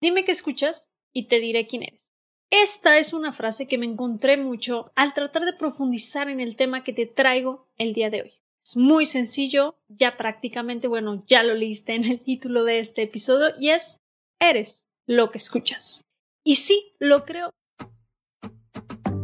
Dime qué escuchas y te diré quién eres. Esta es una frase que me encontré mucho al tratar de profundizar en el tema que te traigo el día de hoy. Es muy sencillo, ya prácticamente, bueno, ya lo leíste en el título de este episodio y es Eres lo que escuchas. Y sí, lo creo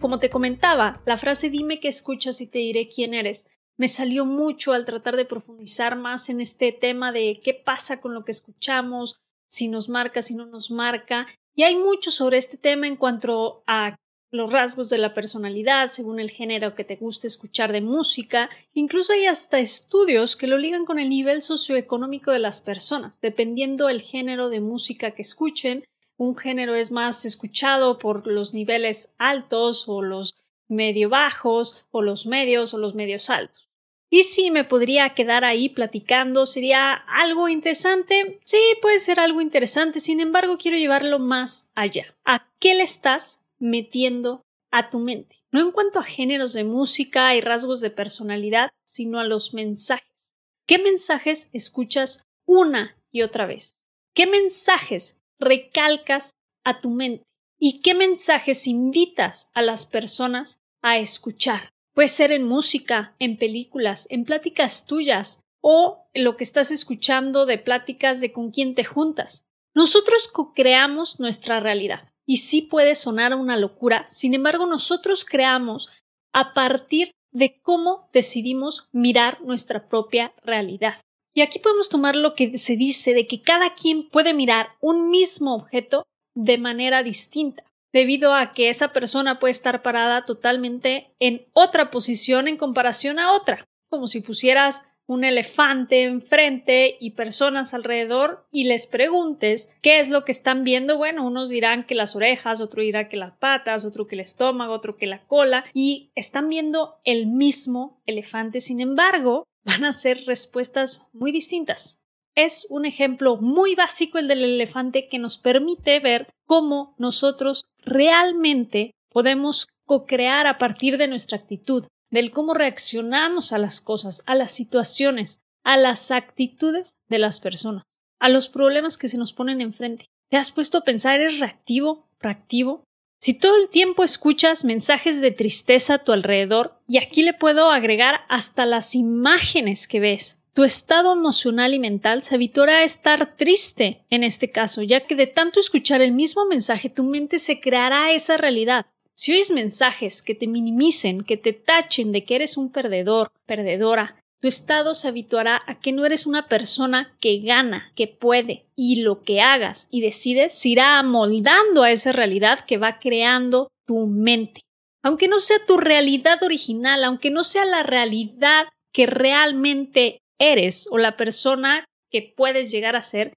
Como te comentaba, la frase dime qué escuchas y te diré quién eres me salió mucho al tratar de profundizar más en este tema de qué pasa con lo que escuchamos, si nos marca, si no nos marca. Y hay mucho sobre este tema en cuanto a los rasgos de la personalidad, según el género que te guste escuchar de música. Incluso hay hasta estudios que lo ligan con el nivel socioeconómico de las personas, dependiendo el género de música que escuchen un género es más escuchado por los niveles altos o los medio bajos o los medios o los medios altos. Y si me podría quedar ahí platicando, sería algo interesante. Sí, puede ser algo interesante. Sin embargo, quiero llevarlo más allá. ¿A qué le estás metiendo a tu mente? No en cuanto a géneros de música y rasgos de personalidad, sino a los mensajes. ¿Qué mensajes escuchas una y otra vez? ¿Qué mensajes recalcas a tu mente y qué mensajes invitas a las personas a escuchar. Puede ser en música, en películas, en pláticas tuyas o en lo que estás escuchando de pláticas de con quién te juntas. Nosotros co-creamos nuestra realidad y sí puede sonar una locura, sin embargo nosotros creamos a partir de cómo decidimos mirar nuestra propia realidad. Y aquí podemos tomar lo que se dice de que cada quien puede mirar un mismo objeto de manera distinta, debido a que esa persona puede estar parada totalmente en otra posición en comparación a otra, como si pusieras un elefante enfrente y personas alrededor y les preguntes qué es lo que están viendo, bueno, unos dirán que las orejas, otro dirá que las patas, otro que el estómago, otro que la cola y están viendo el mismo elefante. Sin embargo, van a ser respuestas muy distintas. Es un ejemplo muy básico el del elefante que nos permite ver cómo nosotros realmente podemos co-crear a partir de nuestra actitud, del cómo reaccionamos a las cosas, a las situaciones, a las actitudes de las personas, a los problemas que se nos ponen enfrente. ¿Te has puesto a pensar, eres reactivo, proactivo? Si todo el tiempo escuchas mensajes de tristeza a tu alrededor, y aquí le puedo agregar hasta las imágenes que ves, tu estado emocional y mental se habituará a estar triste en este caso, ya que de tanto escuchar el mismo mensaje tu mente se creará esa realidad. Si oyes mensajes que te minimicen, que te tachen de que eres un perdedor, perdedora, tu estado se habituará a que no eres una persona que gana, que puede, y lo que hagas y decides se irá amoldando a esa realidad que va creando tu mente. Aunque no sea tu realidad original, aunque no sea la realidad que realmente eres o la persona que puedes llegar a ser,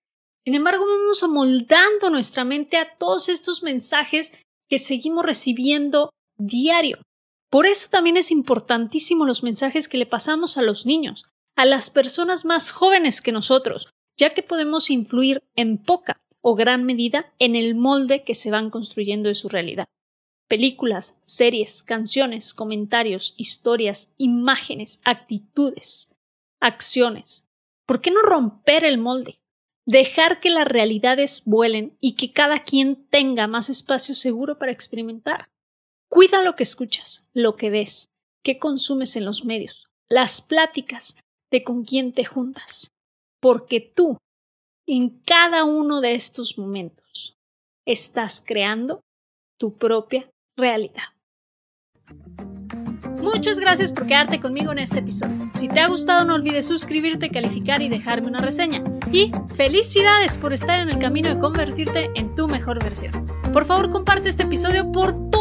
sin embargo vamos amoldando nuestra mente a todos estos mensajes que seguimos recibiendo diario. Por eso también es importantísimo los mensajes que le pasamos a los niños, a las personas más jóvenes que nosotros, ya que podemos influir en poca o gran medida en el molde que se van construyendo de su realidad. Películas, series, canciones, comentarios, historias, imágenes, actitudes, acciones. ¿Por qué no romper el molde? Dejar que las realidades vuelen y que cada quien tenga más espacio seguro para experimentar. Cuida lo que escuchas, lo que ves, qué consumes en los medios, las pláticas de con quién te juntas, porque tú, en cada uno de estos momentos, estás creando tu propia realidad. Muchas gracias por quedarte conmigo en este episodio. Si te ha gustado no olvides suscribirte, calificar y dejarme una reseña. Y felicidades por estar en el camino de convertirte en tu mejor versión. Por favor comparte este episodio por todos